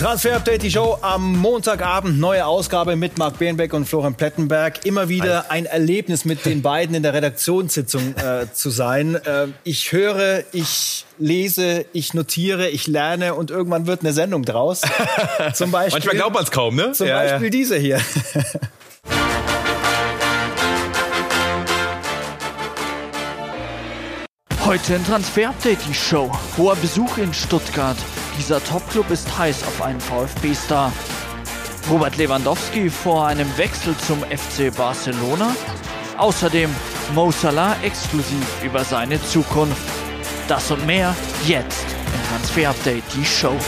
Transfer Update, die Show am Montagabend, neue Ausgabe mit Marc Bernbeck und Florian Plettenberg. Immer wieder ein Erlebnis mit den beiden in der Redaktionssitzung äh, zu sein. Äh, ich höre, ich lese, ich notiere, ich lerne und irgendwann wird eine Sendung draus. Zum Beispiel, Manchmal glaubt man es kaum, ne? Zum ja, Beispiel ja. diese hier. Heute in Transfer Update die Show. Hoher Besuch in Stuttgart. Dieser Topclub ist heiß auf einen VfB-Star. Robert Lewandowski vor einem Wechsel zum FC Barcelona. Außerdem Mo Salah exklusiv über seine Zukunft. Das und mehr jetzt in Transfer Update die Show.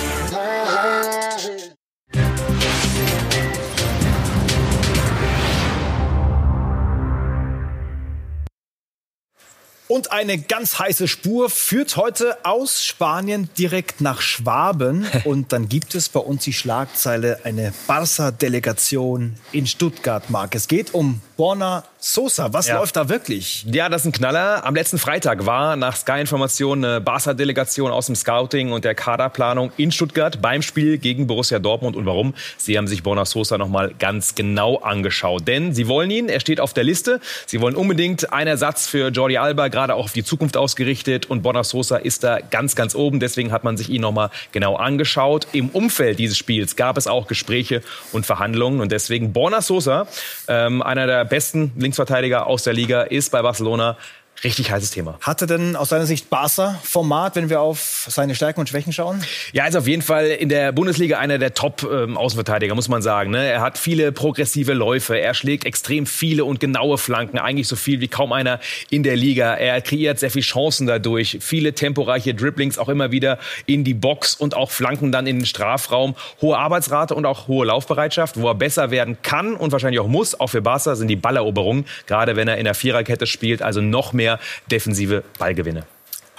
Und eine ganz heiße Spur führt heute aus Spanien direkt nach Schwaben. Und dann gibt es bei uns die Schlagzeile eine Barca-Delegation in Stuttgart, Marc. Es geht um Borna Sosa. Was ja. läuft da wirklich? Ja, das ist ein Knaller. Am letzten Freitag war nach Sky-Information eine Barca-Delegation aus dem Scouting und der Kaderplanung in Stuttgart beim Spiel gegen Borussia Dortmund. Und warum? Sie haben sich Borna Sosa nochmal ganz genau angeschaut. Denn sie wollen ihn, er steht auf der Liste. Sie wollen unbedingt einen Ersatz für Jordi Alba, gerade auch auf die Zukunft ausgerichtet. Und Borna Sosa ist da ganz, ganz oben. Deswegen hat man sich ihn nochmal genau angeschaut. Im Umfeld dieses Spiels gab es auch Gespräche und Verhandlungen. Und deswegen Borna Sosa, ähm, einer der besten Linksverteidiger aus der Liga, ist bei Barcelona richtig heißes Thema. Hatte denn aus seiner Sicht Barca Format, wenn wir auf seine Stärken und Schwächen schauen? Ja, ist auf jeden Fall in der Bundesliga einer der Top-Außenverteidiger, muss man sagen. Ne? Er hat viele progressive Läufe, er schlägt extrem viele und genaue Flanken, eigentlich so viel wie kaum einer in der Liga. Er kreiert sehr viele Chancen dadurch, viele temporeiche Dribblings auch immer wieder in die Box und auch Flanken dann in den Strafraum. Hohe Arbeitsrate und auch hohe Laufbereitschaft, wo er besser werden kann und wahrscheinlich auch muss. Auch für Barca sind die Balleroberungen, gerade wenn er in der Viererkette spielt, also noch mehr defensive Ballgewinne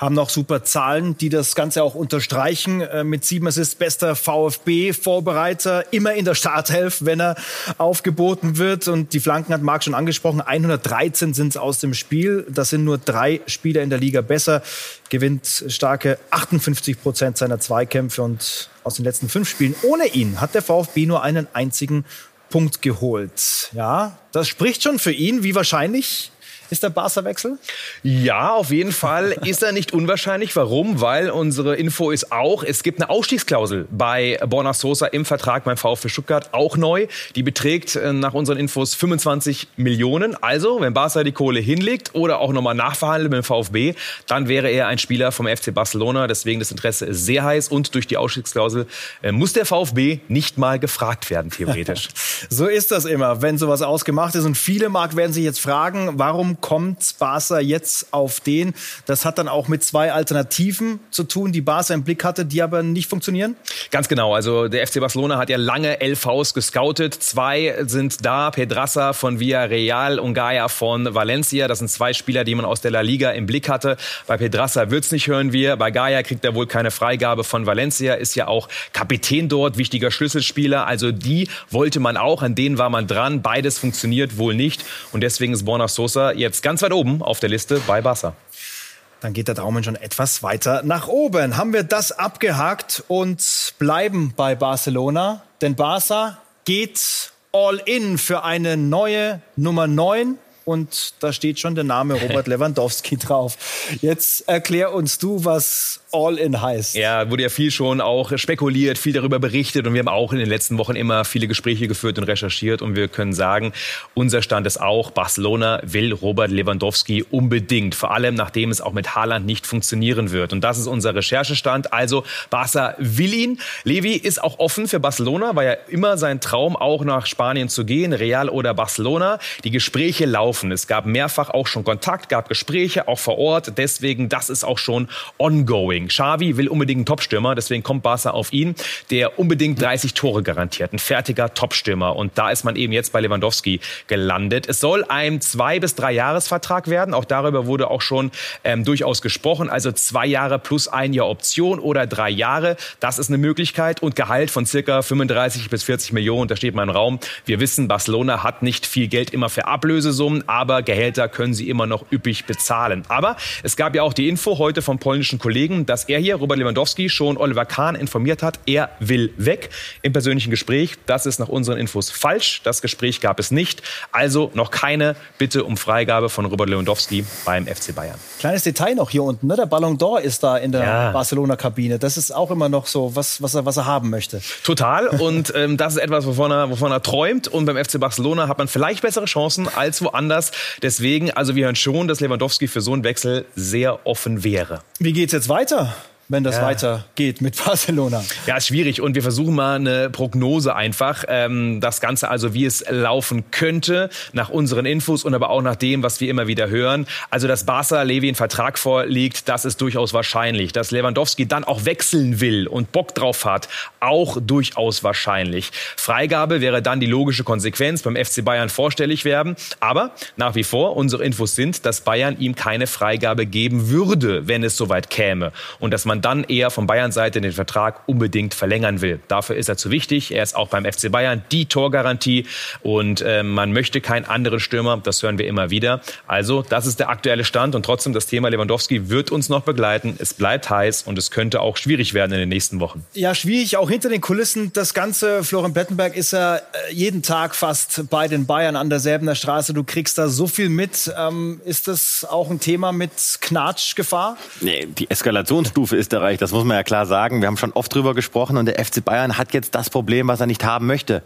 haben noch super Zahlen, die das Ganze auch unterstreichen. Äh, mit sieben Assists bester VfB-Vorbereiter, immer in der Starthelf, wenn er aufgeboten wird. Und die Flanken hat Marc schon angesprochen. 113 sind es aus dem Spiel. Das sind nur drei Spieler in der Liga besser. Gewinnt starke 58 Prozent seiner Zweikämpfe. Und aus den letzten fünf Spielen ohne ihn hat der VfB nur einen einzigen Punkt geholt. Ja, das spricht schon für ihn. Wie wahrscheinlich ist der Barca-Wechsel? Ja, auf jeden Fall ist er nicht unwahrscheinlich. Warum? Weil unsere Info ist auch, es gibt eine Ausstiegsklausel bei Borna Sosa im Vertrag beim VfB Stuttgart, auch neu. Die beträgt äh, nach unseren Infos 25 Millionen. Also, wenn Barca die Kohle hinlegt oder auch nochmal nachverhandelt mit dem VfB, dann wäre er ein Spieler vom FC Barcelona. Deswegen das Interesse ist sehr heiß und durch die Ausstiegsklausel äh, muss der VfB nicht mal gefragt werden, theoretisch. so ist das immer, wenn sowas ausgemacht ist. Und viele, Marc, werden sich jetzt fragen, warum kommt Barca jetzt auf den? Das hat dann auch mit zwei Alternativen zu tun, die Barca im Blick hatte, die aber nicht funktionieren? Ganz genau. Also der FC Barcelona hat ja lange LVs gescoutet. Zwei sind da, Pedrassa von Villarreal und Gaia von Valencia. Das sind zwei Spieler, die man aus der La Liga im Blick hatte. Bei Pedrassa wird's nicht, hören wir. Bei Gaia kriegt er wohl keine Freigabe von Valencia, ist ja auch Kapitän dort, wichtiger Schlüsselspieler. Also die wollte man auch, an denen war man dran. Beides funktioniert wohl nicht. Und deswegen ist Borna Sosa jetzt ganz weit oben auf der Liste bei Barca. Dann geht der Daumen schon etwas weiter nach oben. Haben wir das abgehakt und bleiben bei Barcelona. Denn Barca geht all in für eine neue Nummer 9 und da steht schon der Name Robert Lewandowski drauf. Jetzt erklär uns du, was All-In heißt. Ja, wurde ja viel schon auch spekuliert, viel darüber berichtet und wir haben auch in den letzten Wochen immer viele Gespräche geführt und recherchiert und wir können sagen, unser Stand ist auch, Barcelona will Robert Lewandowski unbedingt, vor allem nachdem es auch mit Haaland nicht funktionieren wird. Und das ist unser Recherchestand. Also Barca will ihn. Levi ist auch offen für Barcelona, war ja immer sein Traum, auch nach Spanien zu gehen, Real oder Barcelona. Die Gespräche laufen. Es gab mehrfach auch schon Kontakt, gab Gespräche, auch vor Ort. Deswegen, das ist auch schon ongoing. Xavi will unbedingt einen Topstürmer, deswegen kommt Barca auf ihn, der unbedingt 30 Tore garantiert. Ein fertiger Topstürmer. Und da ist man eben jetzt bei Lewandowski gelandet. Es soll ein zwei bis drei Jahresvertrag werden. Auch darüber wurde auch schon ähm, durchaus gesprochen. Also zwei Jahre plus ein Jahr Option oder drei Jahre. Das ist eine Möglichkeit. Und Gehalt von circa 35 bis 40 Millionen. Da steht mal im Raum. Wir wissen, Barcelona hat nicht viel Geld immer für Ablösesummen. Aber Gehälter können sie immer noch üppig bezahlen. Aber es gab ja auch die Info heute vom polnischen Kollegen, dass er hier, Robert Lewandowski, schon Oliver Kahn informiert hat, er will weg im persönlichen Gespräch. Das ist nach unseren Infos falsch. Das Gespräch gab es nicht. Also noch keine Bitte um Freigabe von Robert Lewandowski beim FC Bayern. Kleines Detail noch hier unten, ne? der Ballon d'Or ist da in der ja. Barcelona-Kabine. Das ist auch immer noch so, was, was, er, was er haben möchte. Total. Und ähm, das ist etwas, wovon er, wovon er träumt. Und beim FC Barcelona hat man vielleicht bessere Chancen als woanders. Deswegen, also wir hören schon, dass Lewandowski für so einen Wechsel sehr offen wäre. Wie geht's jetzt weiter? Wenn das ja. weitergeht mit Barcelona. Ja, ist schwierig und wir versuchen mal eine Prognose einfach. Ähm, das Ganze also, wie es laufen könnte, nach unseren Infos und aber auch nach dem, was wir immer wieder hören. Also, dass Barca Levi einen Vertrag vorliegt, das ist durchaus wahrscheinlich. Dass Lewandowski dann auch wechseln will und Bock drauf hat, auch durchaus wahrscheinlich. Freigabe wäre dann die logische Konsequenz, beim FC Bayern vorstellig werden. Aber nach wie vor, unsere Infos sind, dass Bayern ihm keine Freigabe geben würde, wenn es soweit käme. Und dass man dann eher von Bayerns Seite den Vertrag unbedingt verlängern will. Dafür ist er zu wichtig. Er ist auch beim FC Bayern die Torgarantie und äh, man möchte keinen anderen Stürmer. Das hören wir immer wieder. Also das ist der aktuelle Stand und trotzdem das Thema Lewandowski wird uns noch begleiten. Es bleibt heiß und es könnte auch schwierig werden in den nächsten Wochen. Ja, schwierig auch hinter den Kulissen. Das Ganze, Florian Bettenberg ist ja äh, jeden Tag fast bei den Bayern an derselben Straße. Du kriegst da so viel mit. Ähm, ist das auch ein Thema mit Knatschgefahr? Nee, die Eskalationsstufe ist Österreich, das muss man ja klar sagen. Wir haben schon oft drüber gesprochen und der FC Bayern hat jetzt das Problem, was er nicht haben möchte.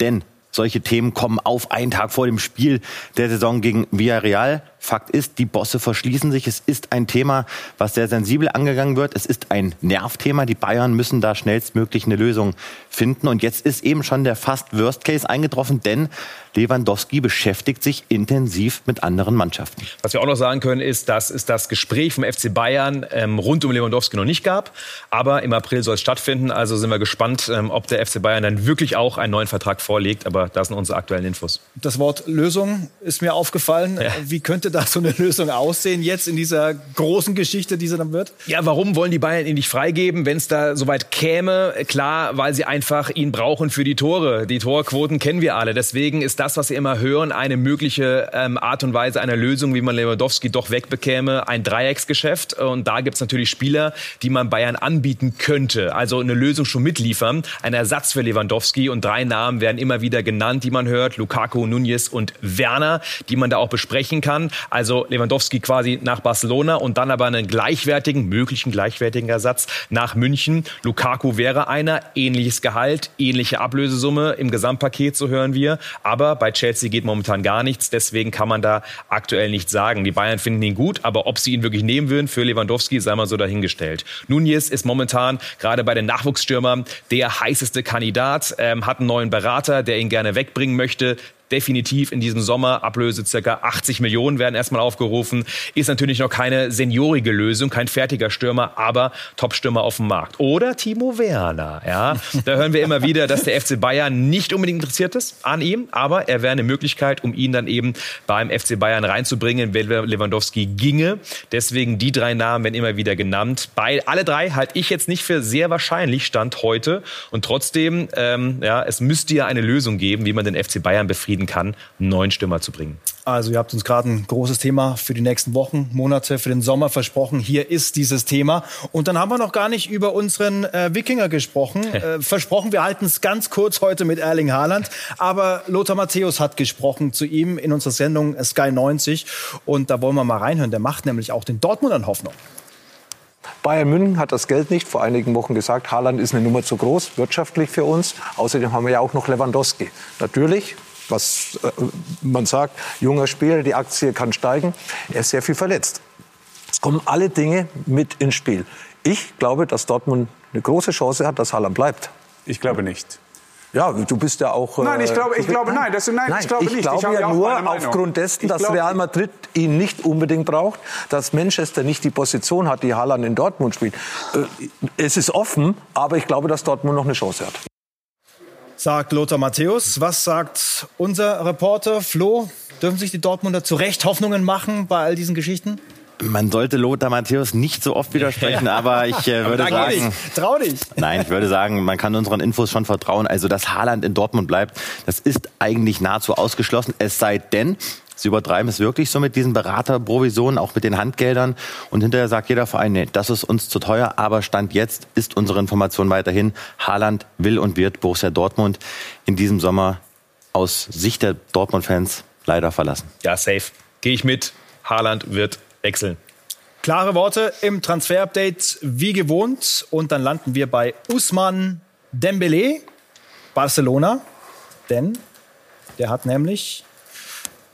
Denn solche Themen kommen auf einen Tag vor dem Spiel der Saison gegen Villarreal. Fakt ist, die Bosse verschließen sich. Es ist ein Thema, was sehr sensibel angegangen wird. Es ist ein Nervthema. Die Bayern müssen da schnellstmöglich eine Lösung finden. Und jetzt ist eben schon der fast Worst Case eingetroffen, denn Lewandowski beschäftigt sich intensiv mit anderen Mannschaften. Was wir auch noch sagen können, ist, dass es das Gespräch vom FC Bayern ähm, rund um Lewandowski noch nicht gab. Aber im April soll es stattfinden. Also sind wir gespannt, ähm, ob der FC Bayern dann wirklich auch einen neuen Vertrag vorlegt. Aber das sind unsere aktuellen Infos. Das Wort Lösung ist mir aufgefallen. Ja. Wie könnte da so eine Lösung aussehen jetzt in dieser großen Geschichte, die sie dann wird? Ja, warum wollen die Bayern ihn nicht freigeben, wenn es da soweit käme? Klar, weil sie einfach ihn brauchen für die Tore. Die Torquoten kennen wir alle. Deswegen ist das was Sie immer hören, eine mögliche ähm, Art und Weise einer Lösung, wie man Lewandowski doch wegbekäme, ein Dreiecksgeschäft. Und da gibt es natürlich Spieler, die man Bayern anbieten könnte. Also eine Lösung schon mitliefern, ein Ersatz für Lewandowski. Und drei Namen werden immer wieder genannt, die man hört. Lukaku, Nunez und Werner, die man da auch besprechen kann. Also Lewandowski quasi nach Barcelona und dann aber einen gleichwertigen, möglichen gleichwertigen Ersatz nach München. Lukaku wäre einer, ähnliches Gehalt, ähnliche Ablösesumme im Gesamtpaket, so hören wir. Aber bei Chelsea geht momentan gar nichts. Deswegen kann man da aktuell nichts sagen. Die Bayern finden ihn gut, aber ob sie ihn wirklich nehmen würden für Lewandowski, sei mal so dahingestellt. Nunez ist momentan gerade bei den Nachwuchsstürmern der heißeste Kandidat, ähm, hat einen neuen Berater, der ihn gerne wegbringen möchte definitiv in diesem Sommer. Ablöse circa 80 Millionen werden erstmal aufgerufen. Ist natürlich noch keine seniorige Lösung, kein fertiger Stürmer, aber Top-Stürmer auf dem Markt. Oder Timo Werner, ja. Da hören wir immer wieder, dass der FC Bayern nicht unbedingt interessiert ist an ihm, aber er wäre eine Möglichkeit, um ihn dann eben beim FC Bayern reinzubringen, wenn Lewandowski ginge. Deswegen die drei Namen werden immer wieder genannt. Bei alle drei halte ich jetzt nicht für sehr wahrscheinlich Stand heute. Und trotzdem, ähm, ja, es müsste ja eine Lösung geben, wie man den FC Bayern befriedigt befrieden kann, einen neuen Stürmer zu bringen. Also ihr habt uns gerade ein großes Thema für die nächsten Wochen, Monate, für den Sommer versprochen. Hier ist dieses Thema. Und dann haben wir noch gar nicht über unseren äh, Wikinger gesprochen. äh, versprochen, wir halten es ganz kurz heute mit Erling Haaland. Aber Lothar Matthäus hat gesprochen zu ihm in unserer Sendung Sky 90. Und da wollen wir mal reinhören. Der macht nämlich auch den Dortmundern Hoffnung. Bayern München hat das Geld nicht vor einigen Wochen gesagt, Haaland ist eine Nummer zu groß, wirtschaftlich für uns. Außerdem haben wir ja auch noch Lewandowski. Natürlich, was äh, man sagt, junger Spieler, die Aktie kann steigen. Er ist sehr viel verletzt. Es kommen alle Dinge mit ins Spiel. Ich glaube, dass Dortmund eine große Chance hat, dass Haaland bleibt. Ich glaube nicht. Ja, du bist ja auch. Nein, ich glaube, ich glaube nein, das, nein, nein, ich glaube ich nicht. Glaube ich glaube ja nur aufgrund dessen, dass Real Madrid ihn nicht unbedingt braucht, dass Manchester nicht die Position hat, die Haaland in Dortmund spielt. Äh, es ist offen, aber ich glaube, dass Dortmund noch eine Chance hat sagt Lothar Matthäus. Was sagt unser Reporter Flo? Dürfen sich die Dortmunder zu Recht Hoffnungen machen bei all diesen Geschichten? Man sollte Lothar Matthäus nicht so oft widersprechen, aber ich äh, würde sagen, dich. trau dich. Nein, ich würde sagen, man kann unseren Infos schon vertrauen. Also, dass Haaland in Dortmund bleibt, das ist eigentlich nahezu ausgeschlossen. Es sei denn, Sie übertreiben es wirklich so mit diesen Beraterprovisionen, auch mit den Handgeldern. Und hinterher sagt jeder Verein, nee, das ist uns zu teuer. Aber Stand jetzt ist unsere Information weiterhin, Haaland will und wird Borussia Dortmund in diesem Sommer aus Sicht der Dortmund-Fans leider verlassen. Ja, safe. Gehe ich mit. Haaland wird wechseln. Klare Worte im Transfer-Update wie gewohnt. Und dann landen wir bei Usman Dembele, Barcelona. Denn der hat nämlich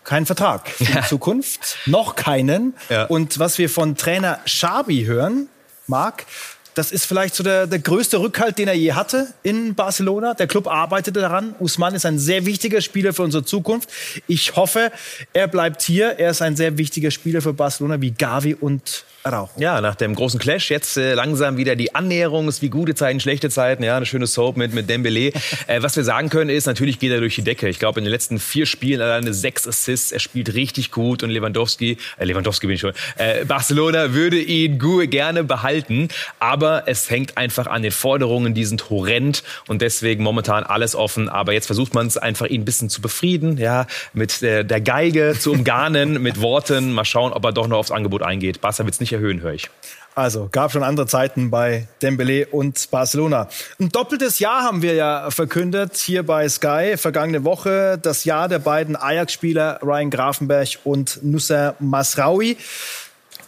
keinen Vertrag für die Zukunft, noch keinen. Ja. Und was wir von Trainer Schabi hören, Marc, das ist vielleicht so der, der größte Rückhalt, den er je hatte in Barcelona. Der Club arbeitete daran. Usman ist ein sehr wichtiger Spieler für unsere Zukunft. Ich hoffe, er bleibt hier. Er ist ein sehr wichtiger Spieler für Barcelona wie Gavi und Araujo. Ja, nach dem großen Clash jetzt äh, langsam wieder die Annäherung. Es ist wie gute Zeiten, schlechte Zeiten. Ja, eine schöne Soap mit, mit Dembele. äh, was wir sagen können ist, natürlich geht er durch die Decke. Ich glaube, in den letzten vier Spielen alleine sechs Assists. Er spielt richtig gut und Lewandowski, äh, Lewandowski bin ich schon, äh, Barcelona würde ihn gut, gerne behalten. Aber es hängt einfach an den Forderungen, die sind horrend und deswegen momentan alles offen. Aber jetzt versucht man es einfach, ihn ein bisschen zu befrieden, ja, mit der, der Geige zu umgarnen, mit Worten. Mal schauen, ob er doch noch aufs Angebot eingeht. Barca wird es nicht erhöhen, höre ich. Also gab schon andere Zeiten bei Dembele und Barcelona. Ein doppeltes Jahr haben wir ja verkündet hier bei Sky vergangene Woche. Das Jahr der beiden Ajax-Spieler Ryan Grafenberg und Nusser Masraoui.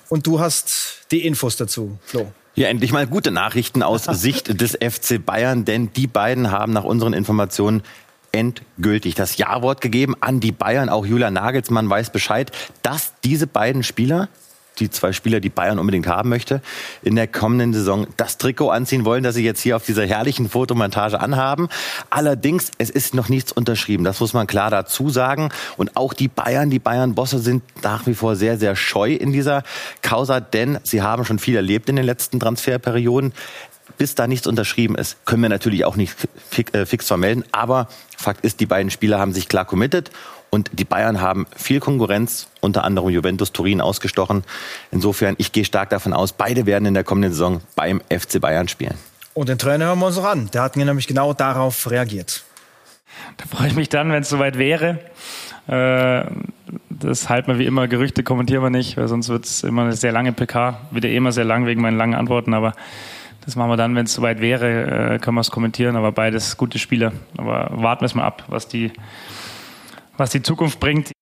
Und du hast die Infos dazu, Flo. Ja, endlich mal gute Nachrichten aus Sicht des FC Bayern, denn die beiden haben nach unseren Informationen endgültig das Ja-Wort gegeben an die Bayern. Auch Julian Nagelsmann weiß Bescheid, dass diese beiden Spieler die zwei Spieler, die Bayern unbedingt haben möchte, in der kommenden Saison das Trikot anziehen wollen, das sie jetzt hier auf dieser herrlichen Fotomontage anhaben. Allerdings, es ist noch nichts unterschrieben. Das muss man klar dazu sagen. Und auch die Bayern, die Bayern-Bosse sind nach wie vor sehr, sehr scheu in dieser Causa, denn sie haben schon viel erlebt in den letzten Transferperioden bis da nichts unterschrieben ist, können wir natürlich auch nicht äh, fix vermelden. Aber Fakt ist, die beiden Spieler haben sich klar committed und die Bayern haben viel Konkurrenz, unter anderem Juventus Turin ausgestochen. Insofern, ich gehe stark davon aus, beide werden in der kommenden Saison beim FC Bayern spielen. Und den Trainer hören wir uns noch an. Der hat mir nämlich genau darauf reagiert. Da freue ich mich dann, wenn es soweit wäre. Äh, das halten wir wie immer, Gerüchte kommentieren wir nicht, weil sonst wird es immer eine sehr lange PK. Wieder immer sehr lang wegen meinen langen Antworten, aber das machen wir dann, wenn es soweit wäre, äh, können wir es kommentieren. Aber beides gute Spieler. Aber warten wir es mal ab, was die was die Zukunft bringt.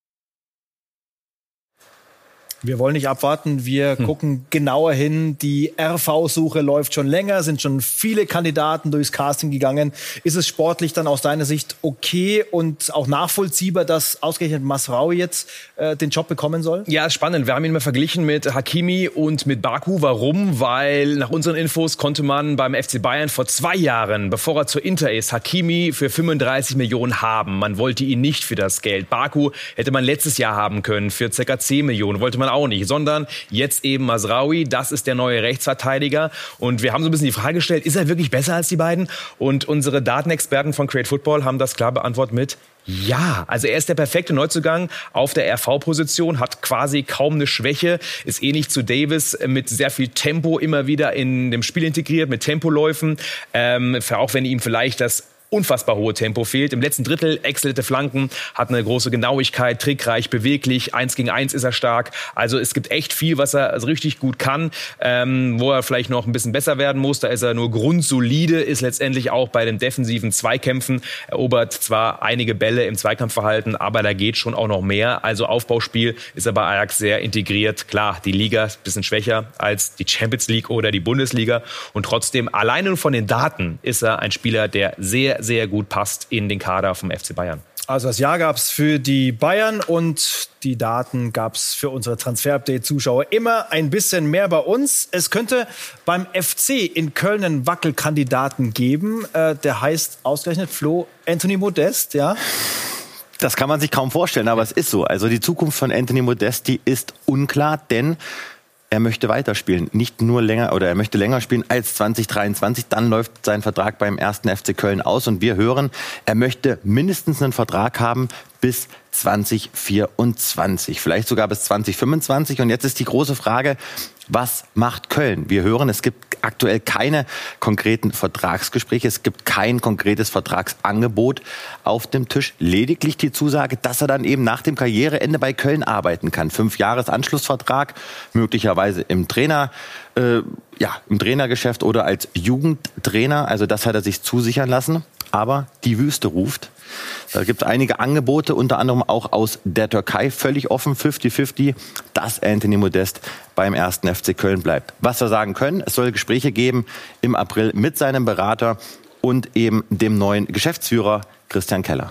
Wir wollen nicht abwarten, wir hm. gucken genauer hin. Die RV-Suche läuft schon länger, sind schon viele Kandidaten durchs Casting gegangen. Ist es sportlich dann aus deiner Sicht okay und auch nachvollziehbar, dass ausgerechnet Masraoui jetzt äh, den Job bekommen soll? Ja, spannend. Wir haben ihn mal verglichen mit Hakimi und mit Baku. Warum? Weil nach unseren Infos konnte man beim FC Bayern vor zwei Jahren, bevor er zur Inter ist, Hakimi für 35 Millionen haben. Man wollte ihn nicht für das Geld. Baku hätte man letztes Jahr haben können für ca. 10 Millionen. Wollte man auch nicht, sondern jetzt eben Masraoui, das ist der neue Rechtsverteidiger. Und wir haben so ein bisschen die Frage gestellt, ist er wirklich besser als die beiden? Und unsere Datenexperten von Create Football haben das klar beantwortet mit ja, also er ist der perfekte Neuzugang auf der RV-Position, hat quasi kaum eine Schwäche, ist ähnlich zu Davis mit sehr viel Tempo immer wieder in dem Spiel integriert, mit Tempoläufen. Ähm, auch wenn ihm vielleicht das unfassbar hohe Tempo fehlt. Im letzten Drittel exzellente Flanken, hat eine große Genauigkeit, trickreich, beweglich. Eins gegen eins ist er stark. Also es gibt echt viel, was er also richtig gut kann. Ähm, wo er vielleicht noch ein bisschen besser werden muss, da ist er nur grundsolide, ist letztendlich auch bei den defensiven Zweikämpfen, erobert zwar einige Bälle im Zweikampfverhalten, aber da geht schon auch noch mehr. Also Aufbauspiel ist er bei Ajax sehr integriert. Klar, die Liga ist ein bisschen schwächer als die Champions League oder die Bundesliga. Und trotzdem, alleine von den Daten ist er ein Spieler, der sehr, sehr gut passt in den Kader vom FC Bayern. Also das Jahr gab es für die Bayern und die Daten gab es für unsere Transfer-Update-Zuschauer immer ein bisschen mehr bei uns. Es könnte beim FC in Köln einen Wackelkandidaten geben. Äh, der heißt ausgerechnet Flo Anthony Modest, ja. Das kann man sich kaum vorstellen, aber es ist so. Also die Zukunft von Anthony Modesti ist unklar, denn er möchte weiterspielen. Nicht nur länger oder er möchte länger spielen als 2023. Dann läuft sein Vertrag beim ersten FC Köln aus und wir hören, er möchte mindestens einen Vertrag haben bis 2024, vielleicht sogar bis 2025. Und jetzt ist die große Frage, was macht Köln? Wir hören, es gibt aktuell keine konkreten Vertragsgespräche. Es gibt kein konkretes Vertragsangebot auf dem Tisch. Lediglich die Zusage, dass er dann eben nach dem Karriereende bei Köln arbeiten kann. Fünf Jahres Anschlussvertrag, möglicherweise im Trainer, äh, ja, im Trainergeschäft oder als Jugendtrainer. Also das hat er sich zusichern lassen. Aber die Wüste ruft. Da gibt es einige Angebote, unter anderem auch aus der Türkei, völlig offen, 50-50, dass Anthony Modest beim ersten FC Köln bleibt. Was wir sagen können, es soll Gespräche geben im April mit seinem Berater und eben dem neuen Geschäftsführer Christian Keller.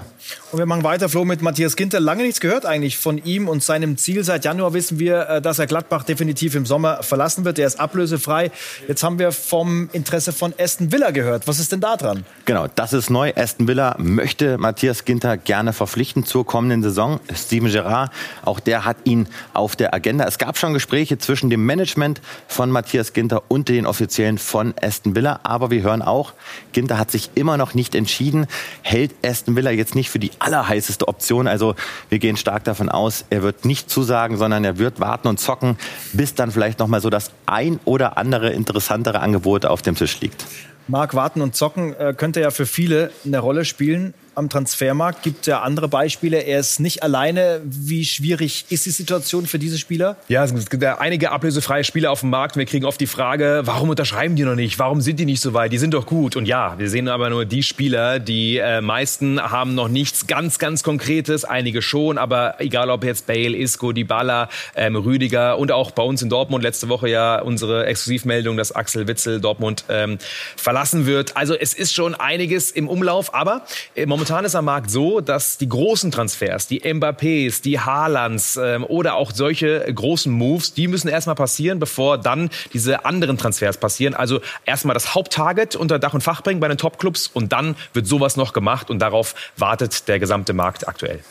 Und wir machen weiter, Flo, mit Matthias Ginter. Lange nichts gehört eigentlich von ihm und seinem Ziel. Seit Januar wissen wir, äh, dass er Gladbach definitiv im Sommer verlassen wird. Er ist ablösefrei. Jetzt haben wir vom Interesse von Aston Villa gehört. Was ist denn da dran? Genau, das ist neu. Aston Villa möchte Matthias Ginter gerne verpflichten zur kommenden Saison. Steven Gerrard, auch der hat ihn auf der Agenda. Es gab schon Gespräche zwischen dem Management von Matthias Ginter und den Offiziellen von Aston Villa. Aber wir hören auch, Ginter hat sich immer noch nicht entschieden, hält Aston Villa jetzt nicht für die allerheißeste Option. Also wir gehen stark davon aus, er wird nicht zusagen, sondern er wird warten und zocken, bis dann vielleicht noch mal so das ein oder andere interessantere Angebot auf dem Tisch liegt. Marc, warten und zocken äh, könnte ja für viele eine Rolle spielen am Transfermarkt. Gibt ja andere Beispiele. Er ist nicht alleine. Wie schwierig ist die Situation für diese Spieler? Ja, es gibt ja einige ablösefreie Spieler auf dem Markt. Wir kriegen oft die Frage, warum unterschreiben die noch nicht? Warum sind die nicht so weit? Die sind doch gut. Und ja, wir sehen aber nur die Spieler. Die äh, meisten haben noch nichts ganz, ganz Konkretes. Einige schon. Aber egal ob jetzt Bale, Isco, Dybala, ähm, Rüdiger und auch bei uns in Dortmund letzte Woche ja unsere Exklusivmeldung, dass Axel Witzel Dortmund ähm, verlassen wird. Also es ist schon einiges im Umlauf. Aber äh, momentan ist am Markt so, dass die großen Transfers, die Mbappés, die Haalands ähm, oder auch solche großen Moves, die müssen erstmal passieren, bevor dann diese anderen Transfers passieren. Also erstmal das Haupttarget unter Dach und Fach bringen bei den Topclubs und dann wird sowas noch gemacht und darauf wartet der gesamte Markt aktuell.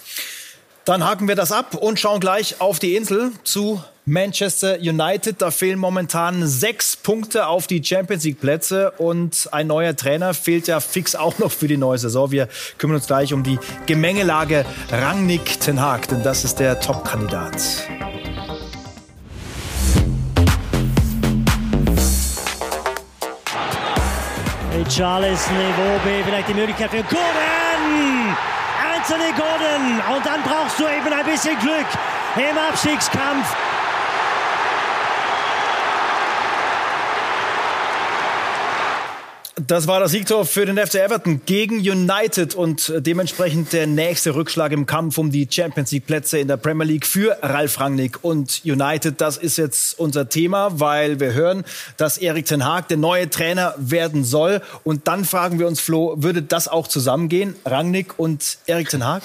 Dann haken wir das ab und schauen gleich auf die Insel zu Manchester United. Da fehlen momentan sechs Punkte auf die Champions League Plätze und ein neuer Trainer fehlt ja fix auch noch für die neue Saison. Wir kümmern uns gleich um die Gemengelage Rangnick Ten Hag, denn das ist der Top-Kandidat. Charles Iwobi, vielleicht die Möglichkeit für Gordon! Anthony Gordon! Und dann brauchst du eben ein bisschen Glück im Abstiegskampf. Das war das Siegtor für den FC Everton gegen United und dementsprechend der nächste Rückschlag im Kampf um die Champions League Plätze in der Premier League für Ralf Rangnick und United. Das ist jetzt unser Thema, weil wir hören, dass Erik Ten Haag der neue Trainer werden soll. Und dann fragen wir uns, Flo, würde das auch zusammengehen, Rangnick und Erik Ten Haag?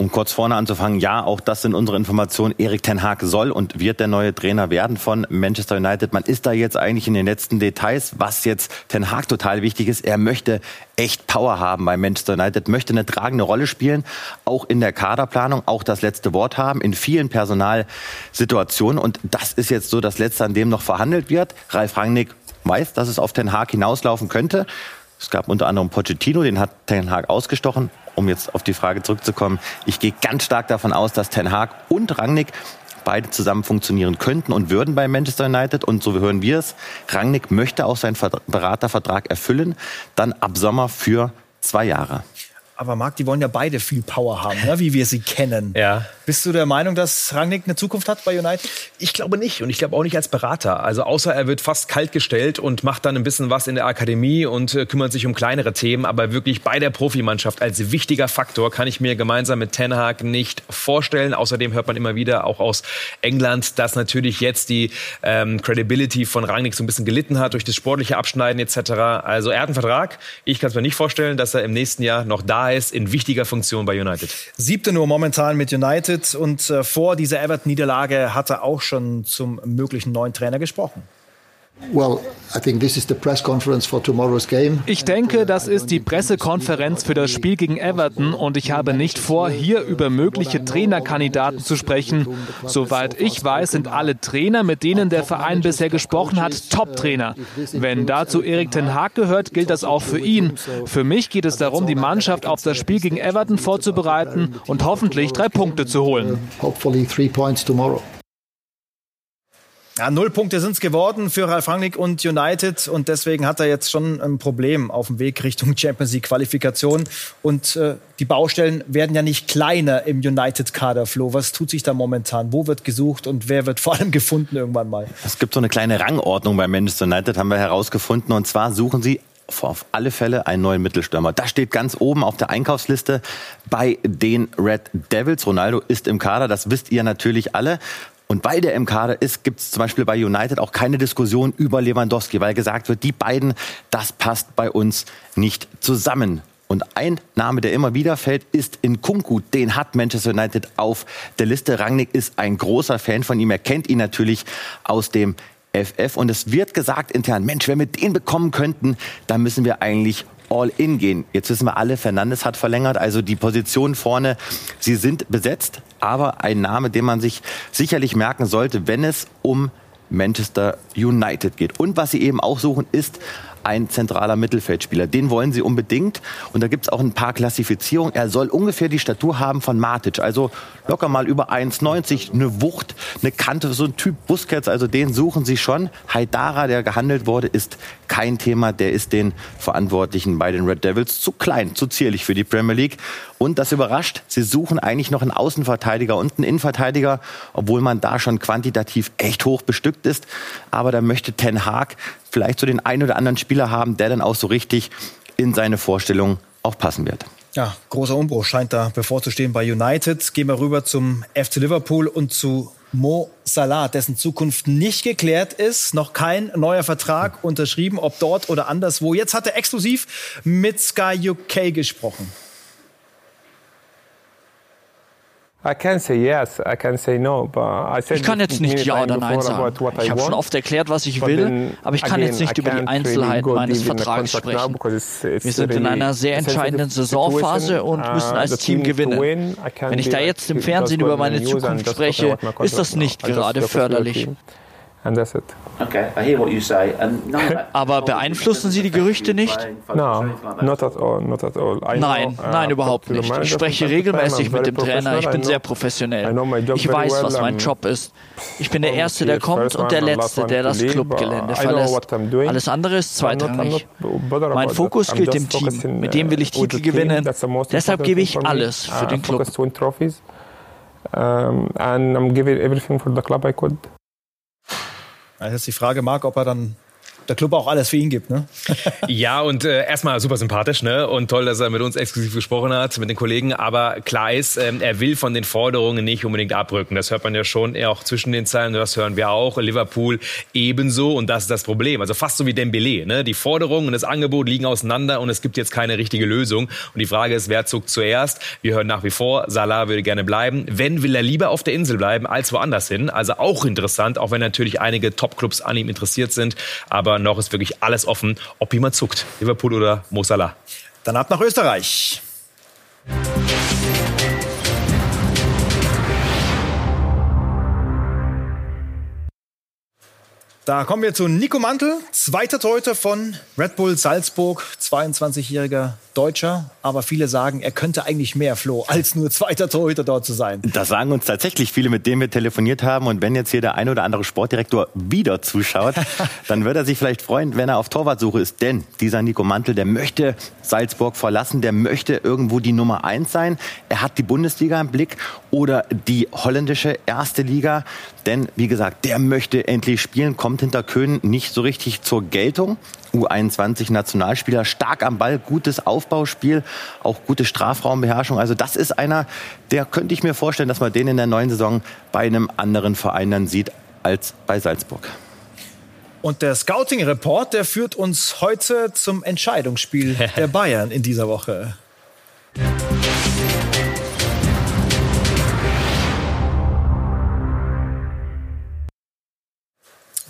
Um kurz vorne anzufangen, ja, auch das sind unsere Informationen. Erik Ten Hag soll und wird der neue Trainer werden von Manchester United. Man ist da jetzt eigentlich in den letzten Details, was jetzt Ten Hag total wichtig ist. Er möchte echt Power haben bei Manchester United, möchte eine tragende Rolle spielen, auch in der Kaderplanung, auch das letzte Wort haben in vielen Personalsituationen. Und das ist jetzt so das Letzte, an dem noch verhandelt wird. Ralf Rangnick weiß, dass es auf Ten Hag hinauslaufen könnte. Es gab unter anderem Pochettino, den hat Ten Hag ausgestochen um jetzt auf die Frage zurückzukommen, ich gehe ganz stark davon aus, dass Ten Hag und Rangnick beide zusammen funktionieren könnten und würden bei Manchester United. Und so hören wir es. Rangnick möchte auch seinen Beratervertrag erfüllen, dann ab Sommer für zwei Jahre. Aber Marc, die wollen ja beide viel Power haben, ne? wie wir sie kennen. Ja. Bist du der Meinung, dass Rangnick eine Zukunft hat bei United? Ich glaube nicht und ich glaube auch nicht als Berater. Also außer er wird fast kalt gestellt und macht dann ein bisschen was in der Akademie und äh, kümmert sich um kleinere Themen. Aber wirklich bei der Profimannschaft als wichtiger Faktor kann ich mir gemeinsam mit Ten Hag nicht vorstellen. Außerdem hört man immer wieder auch aus England, dass natürlich jetzt die ähm, Credibility von Rangnick so ein bisschen gelitten hat durch das sportliche Abschneiden etc. Also er hat einen Vertrag. Ich kann es mir nicht vorstellen, dass er im nächsten Jahr noch da ist in wichtiger Funktion bei United. Siebte nur momentan mit United und äh, vor dieser Everton-Niederlage hat er auch schon zum möglichen neuen Trainer gesprochen. Ich denke, das ist die Pressekonferenz für das Spiel gegen Everton und ich habe nicht vor, hier über mögliche Trainerkandidaten zu sprechen. Soweit ich weiß, sind alle Trainer, mit denen der Verein bisher gesprochen hat, Top-Trainer. Wenn dazu Erik Ten Haag gehört, gilt das auch für ihn. Für mich geht es darum, die Mannschaft auf das Spiel gegen Everton vorzubereiten und hoffentlich drei Punkte zu holen. Ja, null Punkte sind es geworden für Ralf Rangnick und United und deswegen hat er jetzt schon ein Problem auf dem Weg Richtung Champions League Qualifikation und äh, die Baustellen werden ja nicht kleiner im United-Kader, Flo. Was tut sich da momentan? Wo wird gesucht und wer wird vor allem gefunden irgendwann mal? Es gibt so eine kleine Rangordnung bei Manchester United, haben wir herausgefunden. Und zwar suchen sie auf alle Fälle einen neuen Mittelstürmer. Das steht ganz oben auf der Einkaufsliste bei den Red Devils. Ronaldo ist im Kader, das wisst ihr natürlich alle. Und weil der im Kader ist, gibt es zum Beispiel bei United auch keine Diskussion über Lewandowski, weil gesagt wird, die beiden, das passt bei uns nicht zusammen. Und ein Name, der immer wieder fällt, ist in Kunku. Den hat Manchester United auf der Liste. Rangnick ist ein großer Fan von ihm. Er kennt ihn natürlich aus dem FF. Und es wird gesagt intern, Mensch, wenn wir den bekommen könnten, dann müssen wir eigentlich all in gehen. Jetzt wissen wir alle, Fernandes hat verlängert, also die Positionen vorne, sie sind besetzt, aber ein Name, den man sich sicherlich merken sollte, wenn es um Manchester United geht. Und was sie eben auch suchen, ist ein zentraler Mittelfeldspieler. Den wollen sie unbedingt. Und da gibt es auch ein paar Klassifizierungen. Er soll ungefähr die Statur haben von Matic. Also locker mal über 1,90, eine Wucht, eine Kante, so ein Typ Busquets. Also den suchen sie schon. Haidara, der gehandelt wurde, ist kein Thema. Der ist den Verantwortlichen bei den Red Devils zu klein, zu zierlich für die Premier League. Und das überrascht, sie suchen eigentlich noch einen Außenverteidiger und einen Innenverteidiger, obwohl man da schon quantitativ echt hoch bestückt ist. Aber da möchte Ten Haag vielleicht so den einen oder anderen Spieler haben, der dann auch so richtig in seine Vorstellung auch passen wird. Ja, großer Umbruch scheint da bevorzustehen bei United. Gehen wir rüber zum FC Liverpool und zu Mo Salah, dessen Zukunft nicht geklärt ist, noch kein neuer Vertrag unterschrieben, ob dort oder anderswo. Jetzt hat er exklusiv mit Sky UK gesprochen. Ich kann jetzt nicht Ja oder Nein sagen. Ich habe schon oft erklärt, was ich will, aber ich kann jetzt nicht über die Einzelheiten meines Vertrags sprechen. Wir sind in einer sehr entscheidenden Saisonphase und uh, müssen als Team gewinnen. Wenn ich da jetzt im Fernsehen über meine Zukunft spreche, ist das nicht gerade förderlich. Aber beeinflussen Sie die Gerüchte nicht? Nein, nein, überhaupt nicht. Ich spreche regelmäßig mit dem Trainer. Ich bin sehr professionell. Ich weiß, was mein Job ist. Ich bin der Erste, der kommt und der Letzte, der das Clubgelände verlässt. Alles andere ist zweitrangig. Mein Fokus gilt dem Team. Mit dem will ich Titel gewinnen. Deshalb gebe ich alles für den Club. Um, and I'm giving everything for the club I could. Also jetzt die Frage, Marc, ob er dann der Club auch alles für ihn gibt, ne? ja, und äh, erstmal super sympathisch, ne? Und toll, dass er mit uns exklusiv gesprochen hat, mit den Kollegen. Aber klar ist, ähm, er will von den Forderungen nicht unbedingt abrücken. Das hört man ja schon eher auch zwischen den Zeilen. Das hören wir auch. Liverpool ebenso. Und das ist das Problem. Also fast so wie Dembele, ne? Die Forderungen und das Angebot liegen auseinander und es gibt jetzt keine richtige Lösung. Und die Frage ist, wer zuckt zuerst? Wir hören nach wie vor, Salah würde gerne bleiben. Wenn, will er lieber auf der Insel bleiben als woanders hin. Also auch interessant, auch wenn natürlich einige Top-Clubs an ihm interessiert sind. Aber noch ist wirklich alles offen, ob jemand zuckt. Liverpool oder Mo Salah. Dann ab nach Österreich. Da kommen wir zu Nico Mantel, zweiter Torhüter von Red Bull Salzburg, 22-jähriger Deutscher, aber viele sagen, er könnte eigentlich mehr, Flo, als nur zweiter Torhüter dort zu sein. Das sagen uns tatsächlich viele, mit denen wir telefoniert haben. Und wenn jetzt hier der ein oder andere Sportdirektor wieder zuschaut, dann wird er sich vielleicht freuen, wenn er auf Torwartsuche ist. Denn dieser Nico Mantel, der möchte Salzburg verlassen, der möchte irgendwo die Nummer eins sein. Er hat die Bundesliga im Blick oder die holländische erste Liga. Denn, wie gesagt, der möchte endlich spielen, kommt hinter Köhn nicht so richtig zur Geltung. U21-Nationalspieler, stark am Ball, gutes Aufbauspiel, auch gute Strafraumbeherrschung. Also das ist einer, der könnte ich mir vorstellen, dass man den in der neuen Saison bei einem anderen Verein dann sieht als bei Salzburg. Und der Scouting-Report, der führt uns heute zum Entscheidungsspiel der Bayern in dieser Woche.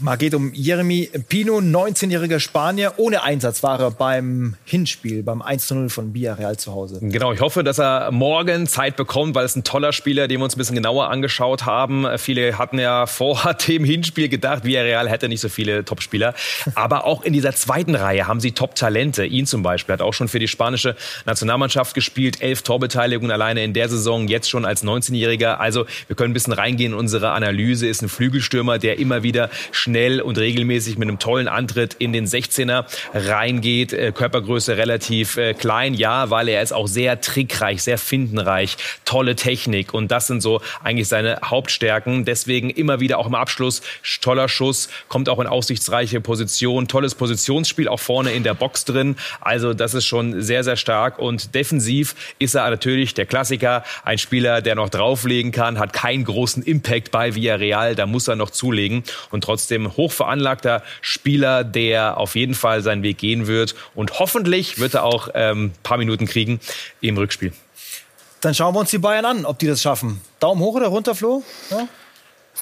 Mal geht um Jeremy Pino, 19-jähriger Spanier. Ohne Einsatz war er beim Hinspiel, beim 1-0 von Villarreal zu Hause. Genau, ich hoffe, dass er morgen Zeit bekommt, weil es ein toller Spieler, den wir uns ein bisschen genauer angeschaut haben. Viele hatten ja vor dem Hinspiel gedacht, Villarreal hätte nicht so viele Topspieler. Aber auch in dieser zweiten Reihe haben sie Top-Talente. Ihn zum Beispiel hat auch schon für die spanische Nationalmannschaft gespielt. Elf Torbeteiligungen alleine in der Saison, jetzt schon als 19-Jähriger. Also wir können ein bisschen reingehen in unsere Analyse. Ist ein Flügelstürmer, der immer wieder schnell schnell und regelmäßig mit einem tollen Antritt in den 16er reingeht. Äh, Körpergröße relativ äh, klein, ja, weil er ist auch sehr trickreich, sehr findenreich, tolle Technik und das sind so eigentlich seine Hauptstärken. Deswegen immer wieder auch im Abschluss toller Schuss, kommt auch in aussichtsreiche Position, tolles Positionsspiel auch vorne in der Box drin. Also das ist schon sehr, sehr stark und defensiv ist er natürlich der Klassiker, ein Spieler, der noch drauflegen kann, hat keinen großen Impact bei Villarreal, da muss er noch zulegen und trotzdem trotzdem hochveranlagter Spieler, der auf jeden Fall seinen Weg gehen wird. Und hoffentlich wird er auch ähm, paar Minuten kriegen im Rückspiel. Dann schauen wir uns die Bayern an, ob die das schaffen. Daumen hoch oder runter, Flo? Ja?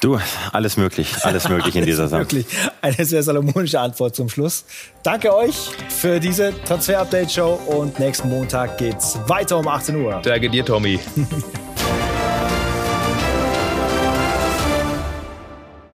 Du, alles möglich, alles möglich in dieser Sache. Wirklich eine sehr salomonische Antwort zum Schluss. Danke euch für diese Transfer-Update-Show und nächsten Montag geht's weiter um 18 Uhr. Danke dir, Tommy.